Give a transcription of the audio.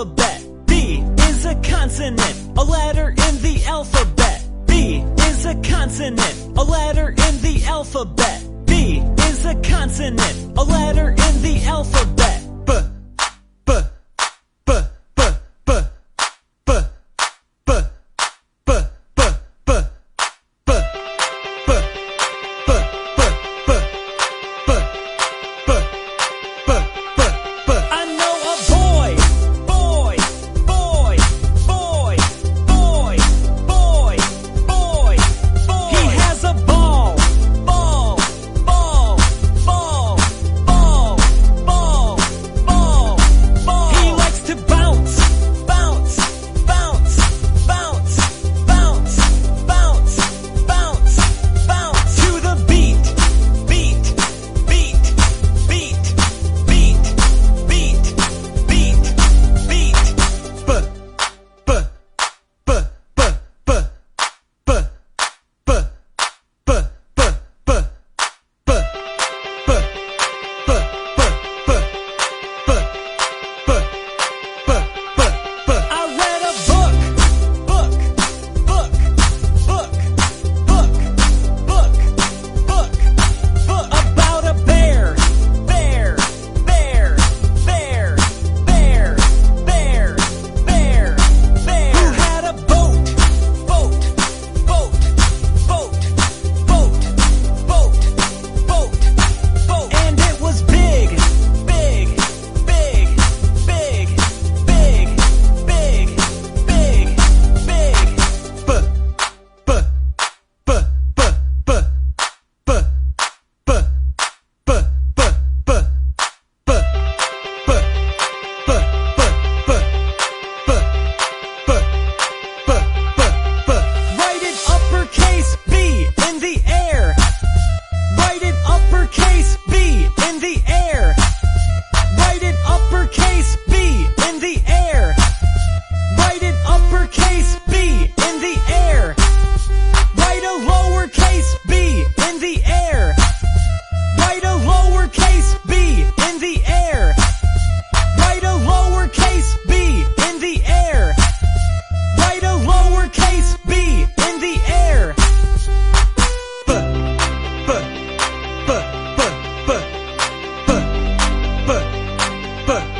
alphabet. B is a consonant, a letter in the alphabet. B is a consonant, a letter in the alphabet. B is a consonant, a letter in the alphabet. Pepper.